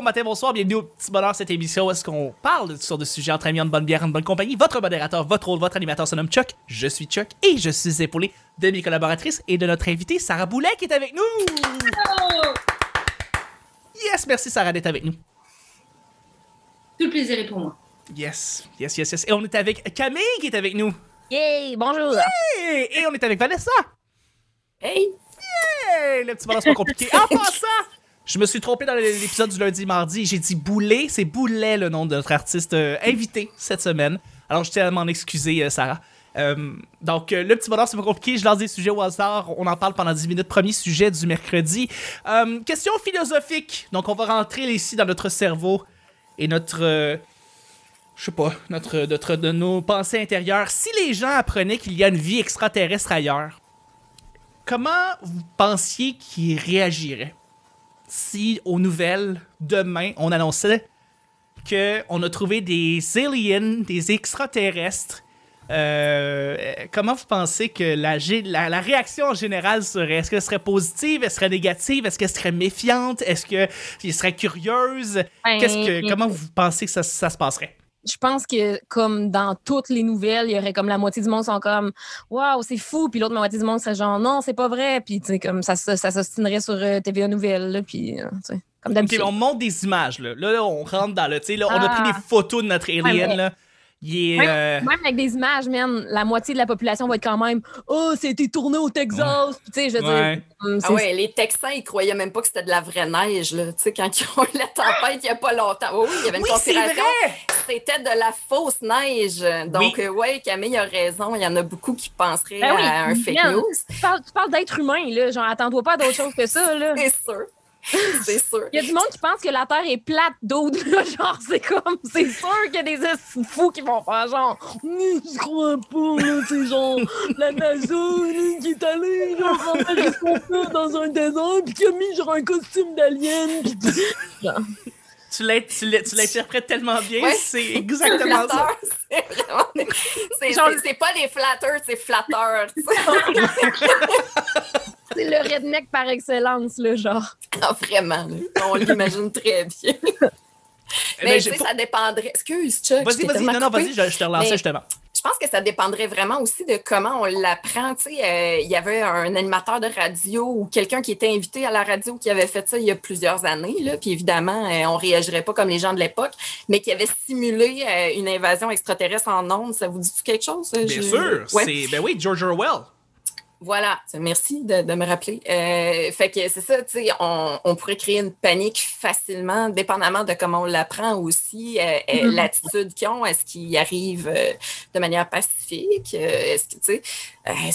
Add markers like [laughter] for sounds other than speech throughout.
bon matin, bonsoir, bienvenue au Petit Bonheur, cette émission où est-ce qu'on parle sur des sujets entre amis, en bonne bière, en bonne compagnie. Votre modérateur, votre rôle, votre animateur se nomme Chuck, je suis Chuck et je suis épaulé de mes collaboratrices et de notre invitée Sarah Boulet qui est avec nous. Yes, merci Sarah d'être avec nous. Tout le plaisir est pour moi. Yes, yes, yes, yes. Et on est avec Camille qui est avec nous. Yay, bonjour. Et, et on est avec Vanessa. Hey! Hey, le petit bonheur, c'est pas compliqué. En [laughs] passant, je me suis trompé dans l'épisode du lundi mardi. J'ai dit Boulet. C'est Boulet le nom de notre artiste euh, invité cette semaine. Alors, je tiens à m'en excuser, euh, Sarah. Euh, donc, le petit bonheur, c'est pas compliqué. Je lance des sujets au hasard. On en parle pendant 10 minutes. Premier sujet du mercredi. Question philosophique. Donc, on va rentrer ici dans notre cerveau et notre. je sais pas, notre, notre, de nos pensées intérieures. Si les gens apprenaient qu'il y a une vie extraterrestre ailleurs, comment vous pensiez qu'ils réagiraient? Si aux nouvelles demain on annonçait que on a trouvé des aliens, des extraterrestres. Euh, comment vous pensez que la, gé- la, la réaction en général serait? Est-ce qu'elle serait positive? Est-ce qu'elle serait négative? Est-ce qu'elle serait méfiante? Est-ce qu'elle serait curieuse? Qu'est-ce que, Comment vous pensez que ça, ça se passerait? Je pense que, comme dans toutes les nouvelles, il y aurait comme la moitié du monde sont comme Waouh, c'est fou. Puis l'autre moitié du monde serait genre Non, c'est pas vrai. Puis, tu sais, comme ça, ça, ça s'ostinerait sur euh, TVA Nouvelles. Là, puis, euh, tu sais, comme d'habitude. on montre des images là. Là, là, on rentre dans le. Tu sais, là, on a pris Ah. des photos de notre alien mais- là. Il est. Même, euh, même avec des images, man, la moitié de la population va être quand même Oh, c'était tourné au Texas. Puis, tu sais, je veux Ouais. dire. Ah ouais, les Texans, ils croyaient même pas que c'était de la vraie neige, là. Tu sais, quand ils ont eu la tempête il y a pas longtemps. Oui, il y avait une Oui, conspiration. vrai! C'était de la fausse neige. Donc, Oui. euh, ouais, Camille a raison. Il y en a beaucoup qui penseraient Ben oui, à un fake bien. news. Tu parles, d'être humain, là. Genre, attends-toi pas à d'autre chose que ça, là. [laughs] C'est sûr. [laughs] C'est sûr. Il y a du monde qui pense que la Terre est plate d'autres. là. Genre, c'est comme, c'est sûr qu'il y a des fous qui vont faire genre, je crois pas, là, c'est genre la NASA qui est allée, genre, son père dans un désert, puis qui a mis genre un costume d'alien, puis Tu l'in- tu l'in- tu l'interprètes tellement bien, Ouais. c'est exactement ça. Flatteur, C'est vraiment. C'est Genre- c'est- c'est pas des flatteurs, c'est flatteurs. [laughs] [laughs] c'est le redneck par excellence, là, genre. Ah, vraiment, là. On l'imagine très bien. [laughs] Eh Mais ben, tu sais, ça dépendrait. Excuse, Chuck. Vas-y, vas-y, non, non, vas-y, je, je te relançais Mais- justement. Je pense que ça dépendrait vraiment aussi de comment on l'apprend. Tu sais, euh, il y avait un animateur de radio ou quelqu'un qui était invité à la radio qui avait fait ça il y a plusieurs années. Là, puis évidemment, euh, on réagirait pas comme les gens de l'époque, mais qui avait simulé euh, une invasion extraterrestre en ondes. Ça vous dit quelque chose? Bien Je- sûr, Ouais. c'est. Ben oui, George Orwell. Voilà, merci de, de me rappeler. Euh, fait que c'est ça, tu sais, on, on pourrait créer une panique facilement, dépendamment de comment on l'apprend aussi, euh, euh, Mhm. l'attitude qu'ils ont, est-ce qu'ils arrivent euh, de manière pacifique, euh, est-ce que, tu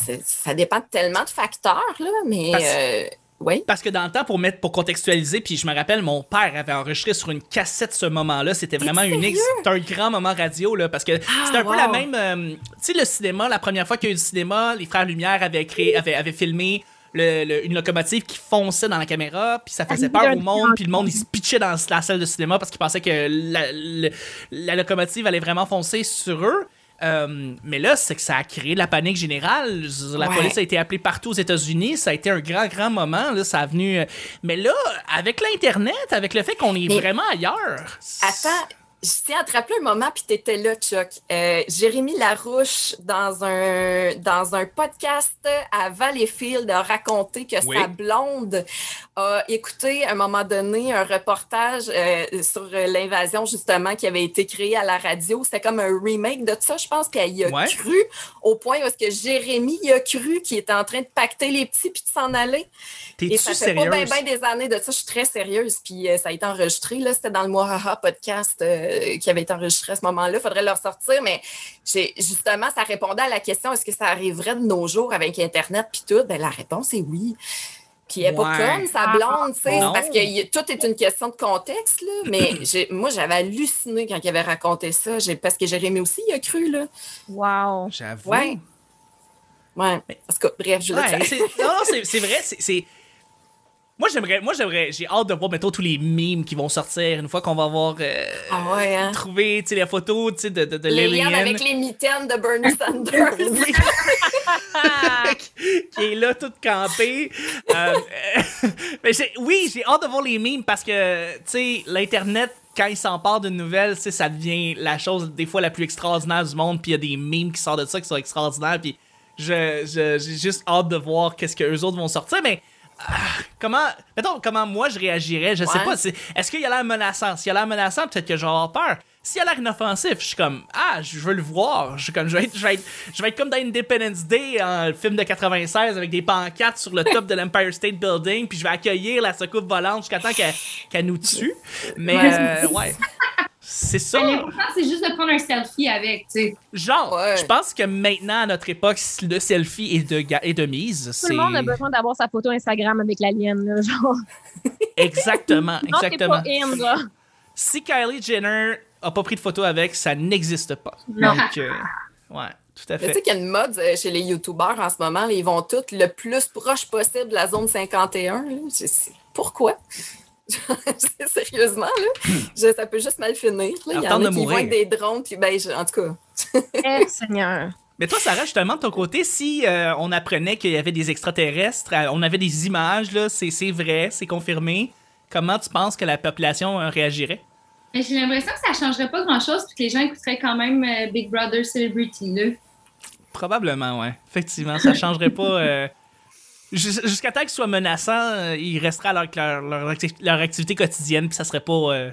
sais, ça dépend de tellement de facteurs, là, mais euh, oui. Parce que dans le temps, pour mettre, pour contextualiser, puis je me rappelle, mon père avait enregistré sur une cassette ce moment-là. C'était vraiment unique. C'était un grand moment radio, là, parce que c'était un peu la même. euh, tu sais, le cinéma, la première fois qu'il y a eu du cinéma, les frères Lumière avaient créé, avaient, avaient filmé. le- le- une locomotive qui fonçait dans la caméra, puis ça faisait peur au monde, puis le monde il se pitchait dans la salle de cinéma parce qu'il pensait que la locomotive allait vraiment foncer sur eux. Euh, mais là, c'est que ça a créé de la panique générale. La Ouais. police a été appelée partout aux États-Unis. Ça a été un grand, grand moment. Là, ça a venu. euh, Mais là, avec l'Internet, avec le fait qu'on est Mais- vraiment ailleurs. Attends, je te rappeler un moment, puis tu étais là, Chuck. Euh, Jérémy Larouche, dans un, dans un podcast à Valleyfield, a raconté que Oui. sa blonde a écouté à un moment donné un reportage euh, sur l'invasion, justement, qui avait été créé à la radio. C'était comme un remake de ça, je pense, qu'elle y a Ouais. cru, au point où est-ce que Jérémy y a cru qu'il était en train de pacter les petits puis de s'en aller. Et T'es-tu ça fait pas bien des années de ça. Je suis très sérieuse. Puis euh, ça a été enregistré. Là, c'était dans le Mohaha podcast euh, qui avait été enregistré à ce moment-là. Il faudrait le ressortir. Mais justement, ça répondait à la question est-ce que ça arriverait de nos jours avec Internet puis tout? Ben, la réponse est oui. Puis elle n'est pas Ouais. comme sa blonde, tu sais, Non. parce que y- tout est une question de contexte, là. Mais [clears throat] moi, j'avais halluciné quand il avait raconté ça, parce que Jérémy aussi, il a cru, là. Wow. J'avoue. Ouais. Ouais. Parce que, bref, je Ouais, non, non, c'est vrai, c'est. Moi, j'aimerais, moi, j'aimerais, j'ai hâte de voir, mettons, tous les memes qui vont sortir une fois qu'on va avoir euh, Ah ouais, hein? trouvé, tu sais, les photos, tu sais, de, de, de Les liens avec les mitaines de Bernie [laughs] Sanders. [laughs] Qui est là, toute campée. Euh, [laughs] mais oui, j'ai hâte de voir les memes parce que, tu sais, l'Internet, quand il s'empare d'une nouvelle, ça devient la chose, des fois, la plus extraordinaire du monde. Puis il y a des memes qui sortent de ça qui sont extraordinaires. Puis je, je- j'ai juste hâte de voir qu'est-ce que eux autres vont sortir. Mais comment, mettons, comment moi je réagirais, je sais Ouais. pas. c'est- Est-ce qu'il a l'air menaçant? S'il a l'air menaçant, peut-être que je vais avoir peur. S'il a l'air inoffensif, je suis comme, ah, je veux le voir. Je, suis comme, je, vais être, je, vais être, je vais être comme dans Independence Day, un film de 96, avec des pancartes sur le top de l'Empire State Building, puis je vais accueillir la secoupe volante jusqu'à temps qu'elle nous tue. Mais, euh, ouais. C'est ça. L'important, c'est juste de prendre un selfie avec, tu sais. Genre, Ouais. je pense que maintenant, à notre époque, le selfie est de, ga- est de mise. Tout C'est le monde a besoin d'avoir sa photo Instagram avec l'alien, là, genre. [laughs] exactement, Non, c'est exactement. pas in, là. Si Kylie Jenner a pas pris de photo avec, ça n'existe pas. Non. Donc, euh, ouais, tout à Mais tu fait. sais qu'il y a une mode euh, chez les YouTubers en ce moment, là, ils vont tous le plus proche possible de la zone 51. là. Je sais- Pourquoi? [laughs] Sérieusement, là, je- ça peut juste mal finir. là. Il y en a de qui vont mourir. avec des drones, puis ben, je- en tout cas, [laughs] Eh, Seigneur. Mais toi, Sarah, justement, de ton côté, si euh, on apprenait qu'il y avait des extraterrestres, euh, on avait des images, là, c'est c'est vrai, c'est confirmé, comment tu penses que la population euh, réagirait? Mais j'ai l'impression que ça changerait pas grand-chose, puis que les gens écouteraient quand même euh, Big Brother Celebrity, là. Probablement, ouais. Effectivement, ça changerait pas. Jus- Jusqu'à temps qu'ils soient menaçants, euh, ils resteraient à leur, leur, leur acti- leur activité quotidienne, puis ça serait pas. euh,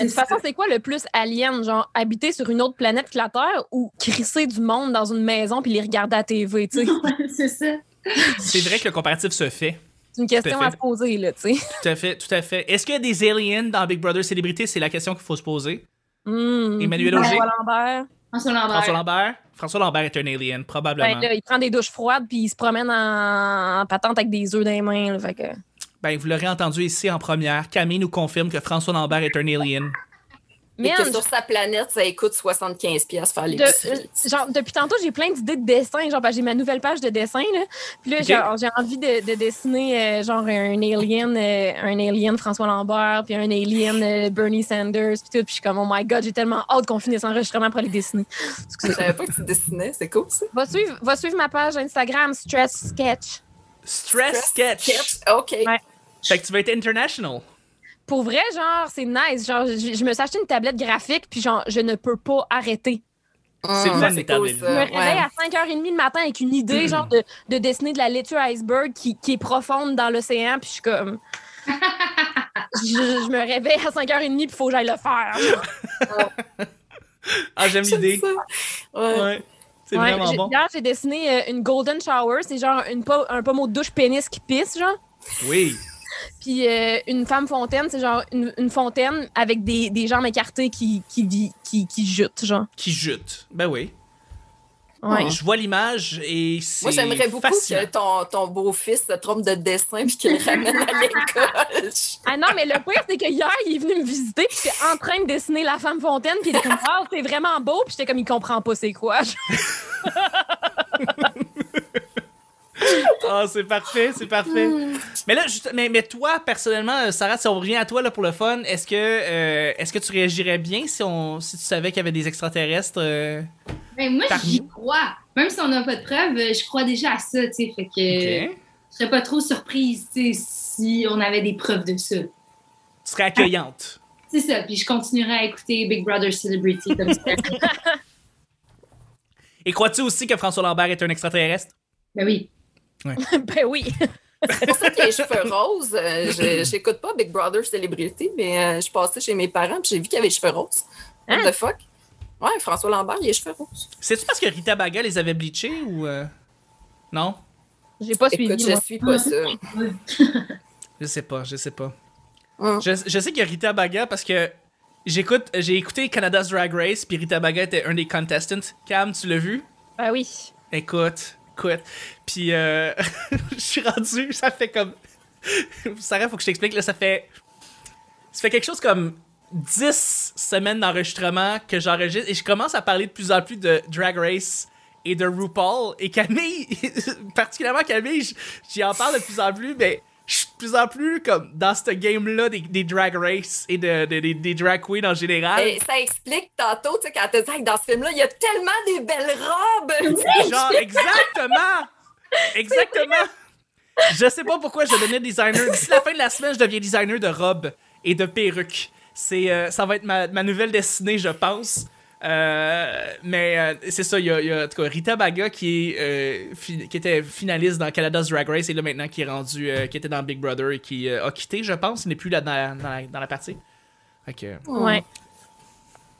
De toute façon, c'est quoi le plus alien? Genre, habiter sur une autre planète que la Terre ou crisser du monde dans une maison puis les regarder à TV, tu sais? [laughs] Ouais, c'est ça. C'est vrai que le comparatif se fait. C'est une question à se poser, là, tu sais. Tout à fait, tout à fait. Est-ce qu'il y a des aliens dans Big Brother Célébrité? C'est la question qu'il faut se poser. Hmm. Emmanuel Auger. Lambert. François Lambert. François Lambert? François Lambert est un alien, probablement. Ben, là, il prend des douches froides puis il se promène en, en patente avec des œufs dans les mains, là, fait que... Ben, vous l'aurez entendu ici en première. Camille nous confirme que François Lambert est un alien. Mais que sur sa planète, ça coûte 75$ piastres faire les de- euh, genre, depuis tantôt, j'ai plein d'idées de dessin. Genre, j'ai ma nouvelle page de dessin, là. Puis là, j'ai envie de, de dessiner, euh, genre, un alien, euh, un alien François Lambert, puis un alien euh, Bernie Sanders, puis tout. Puis je suis comme, oh my God, j'ai tellement hâte qu'on finisse l'enregistrement pour les dessiner. Je savais pas que tu dessinais, c'est cool ça. Va suivre, va suivre ma page Instagram, Stress Sketch. Stress Sketch. OK. Ouais. Fait que tu vas être international. Pour vrai, genre, c'est nice. Genre, je, je me suis acheté une tablette graphique, puis genre, je ne peux pas arrêter. C'est le fun, les tablettes. Je me ouais. réveille à 5h30 le matin avec une idée, [clears throat] genre, de, de dessiner de la laitue iceberg qui, qui est profonde dans l'océan, puis je suis comme. [laughs] je, je me réveille à 5h30, puis il faut que j'aille le faire. Ah, j'aime l'idée. ça. Ouais. Ouais. C'est Ouais, vraiment j'ai- bon. Hier, j'ai dessiné euh, une golden shower. C'est genre une po- un pommeau de douche pénis qui pisse, genre. Oui. Puis euh, une femme fontaine, c'est genre une, une fontaine avec des, des jambes écartées qui, qui, vit- qui, qui jutent, genre. Qui jute. Ben oui. Ouais. Je vois l'image et c'est Moi, j'aimerais beaucoup fascinant. que ton, ton beau-fils se trompe de dessin puis qu'il le ramène à l'école. Ah non, mais le pire, c'est que hier, il est venu me visiter, puis j'étais en train de dessiner la femme fontaine, puis il était comme, wow, c'est vraiment beau, puis j'étais comme, il comprend pas c'est quoi. [laughs] [laughs] Ah, c'est parfait, c'est parfait. mais là, juste- mais, mais toi, personnellement, euh, Sarah, si on revient à toi là, pour le fun, est-ce que, euh, est-ce que tu réagirais bien si, on, si tu savais qu'il y avait des extraterrestres? euh? Ben, moi, j'y crois. Même si on n'a pas de preuves, je crois déjà à ça, tu sais. Fait que je serais pas trop surprise, si on avait des preuves de ça. Tu serais accueillante. [laughs] C'est ça. Puis je continuerai à écouter Big Brother Celebrity comme ça. [laughs] Et crois-tu aussi que François Lambert est un extraterrestre? ben oui. [laughs] ben oui. C'est pour ça qu'il a les cheveux roses. Euh, je- J'écoute pas Big Brother Celebrity, mais euh, je suis passée chez mes parents puis j'ai vu qu'il avait les cheveux roses. What Hein? the fuck? Ouais, François Lambert, il a les cheveux roses. C'est-tu parce que Rita Baga les avait bleachés ou. euh, Non? J'ai pas Écoute, suivi, je moi. suis pas ça. [laughs] Je sais pas, je sais pas. Je, je sais qu'il y a Rita Baga parce que j'écoute, j'ai écouté Canada's Drag Race, puis Rita Baga était un des contestants. Cam, tu l'as vu? Ben oui. Écoute, Puis euh, [laughs] je suis rendu, ça fait comme. Sarah, faut que je t'explique, là, ça fait. Ça fait quelque chose comme 10 semaines d'enregistrement que j'enregistre et je commence à parler de plus en plus de Drag Race et de RuPaul. Et Camille, [laughs] particulièrement Camille, j'y en parle de plus en plus, mais je suis de plus en plus comme dans ce game-là des, des drag race et de, de- des- des drag queens en général. Et ça explique tantôt, tu sais, quand tu dis que dans ce film-là, il y a tellement des belles robes. [laughs] Genre, exactement! [laughs] Exactement! Je sais pas pourquoi je devenais designer. D'ici la fin de la semaine, je deviens designer de robes et de perruques. C'est, euh, ça va être ma, ma nouvelle destinée, je pense. Euh, mais euh, c'est ça, il y a, il y a, en tout cas Rita Baga qui, est, euh, fi- qui était finaliste dans Canada's Drag Race et là maintenant qui est rendu, euh, qui était dans Big Brother et qui euh, a quitté, je pense. Il n'est plus là dans la, dans la, dans la partie. Fait que, Ouais.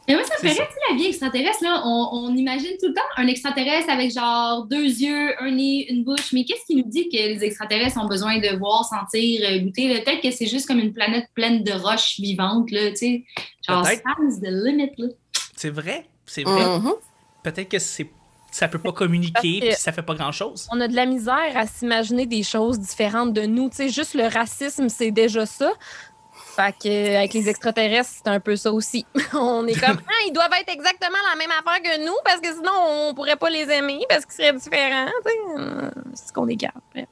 Mais moi, ça me ferait, tu la vie extraterrestre, là, on, on imagine tout le temps un extraterrestre avec genre deux yeux, un nez, une bouche. Mais qu'est-ce qui nous dit que les extraterrestres ont besoin de voir, sentir, goûter? là? Peut-être que c'est juste comme une planète pleine de roches vivantes, là, tu sais. Genre, sky's the limit, là. C'est vrai, c'est vrai. Mhm. Peut-être que c'est, ça peut pas communiquer puis ça fait pas grand chose. On a de la misère à s'imaginer des choses différentes de nous. Tu sais, juste le racisme, c'est déjà ça. Fait que, avec les extraterrestres, c'est un peu ça aussi. [laughs] on est comme, [laughs] ah, ils doivent être exactement la même affaire que nous parce que sinon, on pourrait pas les aimer parce qu'ils seraient différents. C'est ce qu'on est capable. Bref.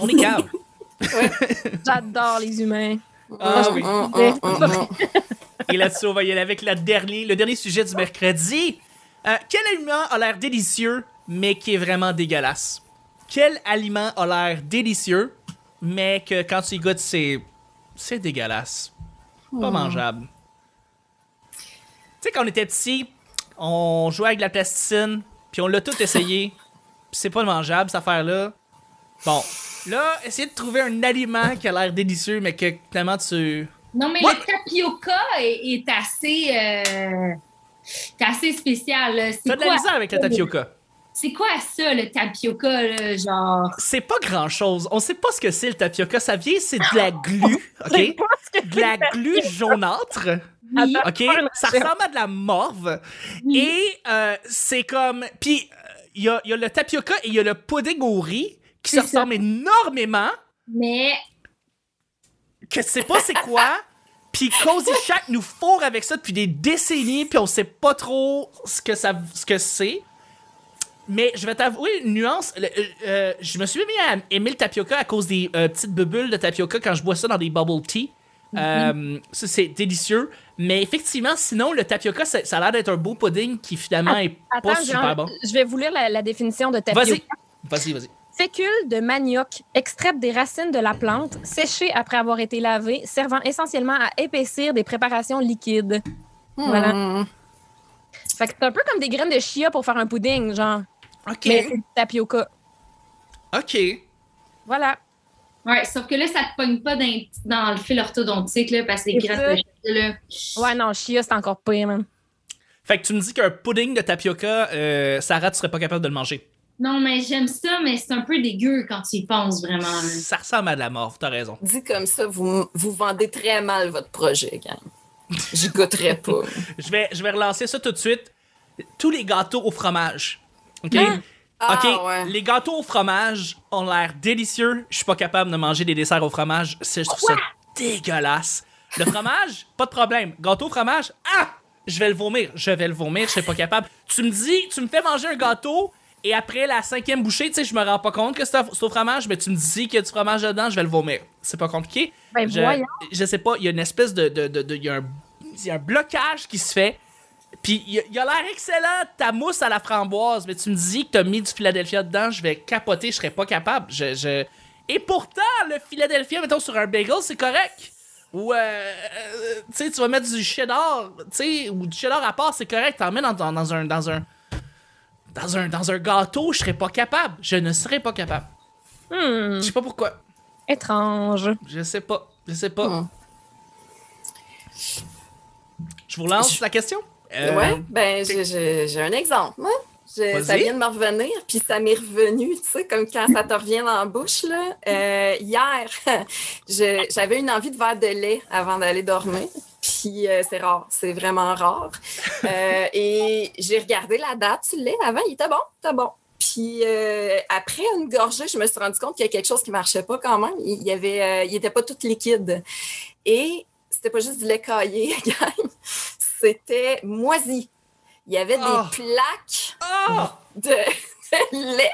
On est calme. [laughs] J'adore les humains. Ah oui. Mhm. Et là-dessus, on va y aller avec la dernier, le dernier sujet du mercredi. Euh, quel aliment a l'air délicieux, mais qui est vraiment dégueulasse? Quel aliment a l'air délicieux, mais que quand tu y goûtes, c'est. C'est dégueulasse? Pas mangeable. Tu sais, quand on était petit, on jouait avec de la plasticine, puis on l'a tout essayé, puis c'est pas mangeable, cette affaire-là. Bon. Là, essayez de trouver un aliment qui a l'air délicieux, mais que finalement tu. Non, mais le tapioca est, est assez, euh, c'est assez spécial. T'as de la quoi, misère avec la tapioca. c'est quoi ça, le tapioca, là, genre? C'est pas grand chose. On sait pas ce que c'est le tapioca. Ça vient, c'est de la [laughs] glu, ok? pas ce que De la glu jaunâtre, Oui. Ok? Ça ressemble à de la morve. Oui. Et euh, c'est comme. Puis il y a, y a le tapioca et il y a le pudding au riz qui se ressemblent énormément. Mais Que tu sais pas c'est quoi. [laughs] Puis Cozy Shack nous fourre avec ça depuis des décennies, puis on sait pas trop ce que ça, ce que c'est. Mais je vais t'avouer une nuance. Le- euh, euh, je me suis mis à aimer le tapioca à cause des euh, petites bulles de tapioca quand je bois ça dans des bubble tea. Euh, ça, c'est délicieux. Mais effectivement, sinon, le tapioca, ça, ça a l'air d'être un beau pudding qui finalement est Attends, pas super bon. je vais vous lire la, la définition de tapioca. Vas-y. Vas-y, vas-y. Fécule de manioc extraite des racines de la plante, séchée après avoir été lavée, servant essentiellement à épaissir des préparations liquides. Voilà. Mhm. Fait que c'est un peu comme des graines de chia pour faire un pudding, genre. OK. Mais c'est du tapioca. OK. Voilà. Ouais, sauf que là, ça te pogne pas dans, dans le fil orthodontique, là, parce que les C'est graines de cheveux, là. Ouais, non, chia, c'est encore pire, man. Fait que tu me dis qu'un pudding de tapioca, euh, Sarah, tu serais pas capable de le manger. Non, mais j'aime ça, mais c'est un peu dégueu quand tu y penses vraiment. là. Ça ressemble à de la morve, t'as raison. Dit comme ça, vous, vous vendez très mal votre projet, gang. J'y goûterai pas. [laughs] Je vais, je vais relancer ça tout de suite. Tous les gâteaux au fromage. OK? Ah, OK, ouais. les gâteaux au fromage ont l'air délicieux. Je suis pas capable de manger des desserts au fromage. Je trouve ça dégueulasse. Le fromage, [laughs] pas de problème. Gâteau au fromage, ah! Je vais le vomir. Je vais le vomir, je serais pas capable. Tu me dis, tu me fais manger un gâteau et après la cinquième bouchée, tu sais, je me rends pas compte que c'est, au fromage, mais tu me dis qu'il y a du fromage dedans, je vais le vomir. C'est pas compliqué. Ben je, voyons. je sais pas, il y a une espèce de. de, de- de- il, y a un, il y a un blocage qui se fait. Puis il, a- il a l'air excellent, ta mousse à la framboise, mais tu me dis que t'as mis du Philadelphia dedans, je vais capoter, je serais pas capable. Je, je- Et pourtant, le Philadelphia, mettons, sur un bagel, c'est correct. Ou, euh, euh, tu sais, tu vas mettre du cheddar, tu sais, ou du cheddar à part, c'est correct. T'en mets dans, dans, dans un. Dans un dans un, dans un gâteau, je serais pas capable. Je ne serais pas capable. Hmm, Je sais pas pourquoi. étrange. Je sais pas. Je sais pas. Hmm. Je vous relance la question? Euh, Ouais, ben j'ai- un exemple, moi. Je- ça vient de me revenir, puis ça m'est revenu, tu sais, comme quand ça te revient dans la bouche, là. Euh, hier, [laughs] j'avais une envie de verre de lait avant d'aller dormir, puis euh, c'est rare, c'est vraiment rare. Euh, [laughs] et j'ai regardé la date le lait avant, il était bon, il était bon. Puis euh, après une gorgée, je me suis rendu compte qu'il y a quelque chose qui marchait pas quand même. Il y avait, il était pas tout liquide. Et c'était pas juste du lait caillé, [laughs] c'était moisi. Il y avait Oh. des plaques Ah! de, [laughs] de lait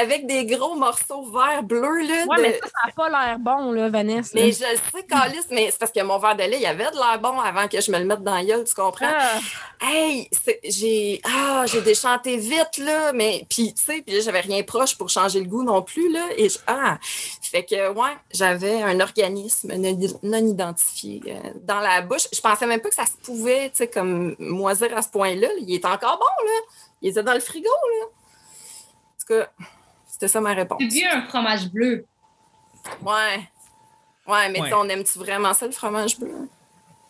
avec des gros morceaux vert bleu. Là, Ouais, de- mais ça, ça n'a pas l'air bon, là, Vanessa. Mais je le sais, Calis, mais c'est parce que mon verre de lait, il avait de l'air bon avant que je me le mette dans la gueule, tu comprends? Ah, Hey, j'ai ah, j'ai déchanté vite, là, mais puis tu sais, puis là, j'avais rien proche pour changer le goût non plus, là. Et je- ah, fait que, ouais, j'avais un organisme non, non identifié euh, dans la bouche. Je pensais même pas que ça se pouvait, tu sais, comme moisir à ce point-là. Il est encore bon, là. Il était dans le frigo, là. En tout cas, c'était ça ma réponse. Tu vu un fromage bleu. Ouais. Ouais, mais Ouais. on aime-tu vraiment ça, le fromage bleu?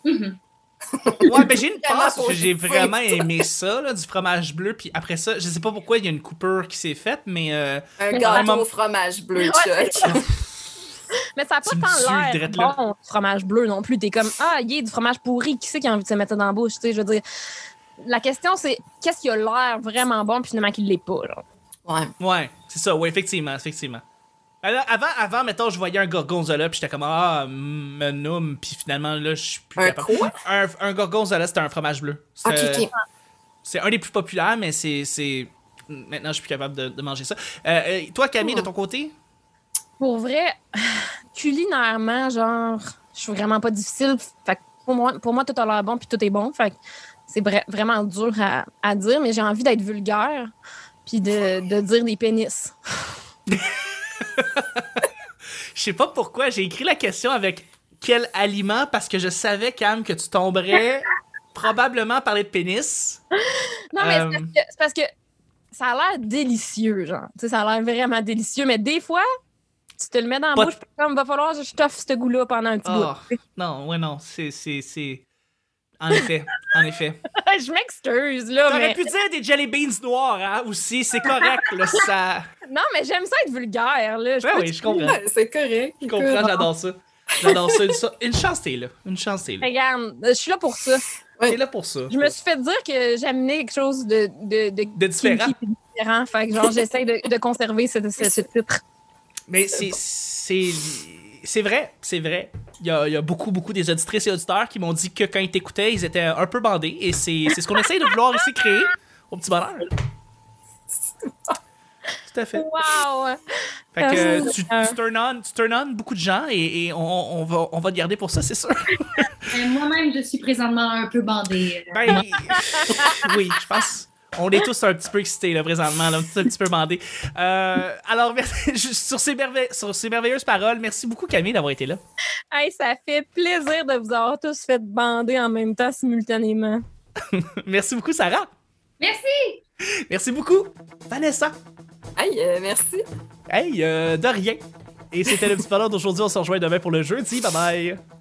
Mhm. [laughs] Ouais, ben j'ai une passe, j'ai vraiment aimé ça, là, du fromage bleu. Puis après ça, je sais pas pourquoi il y a une coupure qui s'est faite, mais euh, Un gâteau vraiment- au fromage bleu, Ouais, Chuck. [laughs] Mais ça n'a pas tant l'air bon, du fromage bleu non plus. T'es comme, ah, il y a du fromage pourri. Qui c'est qui a envie de se mettre ça dans la bouche? Tu sais, je veux dire, la question, c'est qu'est-ce qui a l'air vraiment bon, puis finalement, qui ne l'est pas. Là. Ouais. ouais, c'est ça, ouais, effectivement, effectivement. Alors, avant, avant, mettons, je voyais un gorgonzola, puis j'étais comme, ah, menum, puis finalement, là, je suis plus Un capable. quoi? Un, un gorgonzola, c'était un fromage bleu. Ok, C'est- un des plus populaires, mais c'est. c'est- Maintenant, je suis plus capable de, de manger ça. Euh, euh, toi, Camille, de ton côté? Pour vrai, [laughs] culinairement, genre, je suis vraiment pas difficile. Fait que pour moi, pour moi, tout a l'air bon, puis tout est bon. Fait que c'est vra- vraiment dur à, à dire, mais j'ai envie d'être vulgaire, puis de, de dire des pénis. [laughs] Je sais pas pourquoi, j'ai écrit la question avec quel aliment parce que je savais, Cam, que tu tomberais [laughs] probablement parler de pénis. Non, mais Euh. c'est parce, que, ça a l'air délicieux, genre. Tu sais, ça a l'air vraiment délicieux, mais des fois, tu te le mets dans la bouche, comme, va falloir que je toffe ce goût-là pendant un petit Oh, bout. non, ouais, non, c'est. En effet, en effet. [laughs] je m'excuse, là, T'aurais mais... pu dire des jelly beans noirs, hein, aussi, c'est correct, là, ça. [laughs] Non, mais j'aime ça être vulgaire, là. Je Ouais, oui, je comprends. C'est correct. Je comprends, j'adore ça. J'adore ça. Une chance, t'es là. Une chance, t'es là. Regarde, je suis là pour ça. T'es là pour ça. Je me suis fait dire que j'amenais quelque chose de, de, de, De différent. différent. Fait que genre, j'essaie de, de conserver ce, ce, ce titre. Mais c'est. C'est. C'est vrai, c'est vrai. Il y, a, il y a beaucoup, beaucoup des auditrices et auditeurs qui m'ont dit que quand ils t'écoutaient, ils étaient un peu bandés. Et c'est c'est ce qu'on essaye de vouloir ici créer au petit bonheur. Tout à fait. Wow! Fait que euh, tu, Euh. tu turn on, tu turn on beaucoup de gens et, et on, on va, on va te garder pour ça, c'est sûr. [laughs] Moi-même, je suis présentement un peu bandée. Ben, oui, je pense. On est tous un petit peu excités, là, présentement, là, un petit, un petit peu bandés. Euh, alors, [laughs] sur, ces sur ces merveilleuses paroles, merci beaucoup, Camille, d'avoir été là. Hey, ça fait plaisir de vous avoir tous fait bander en même temps simultanément. [laughs] Merci beaucoup, Sarah. Merci! Merci beaucoup, Vanessa. Hey, euh, merci. Hey, euh, de rien. Et c'était le petit bonheur d'aujourd'hui. On se rejoint demain pour le jeudi. Bye bye.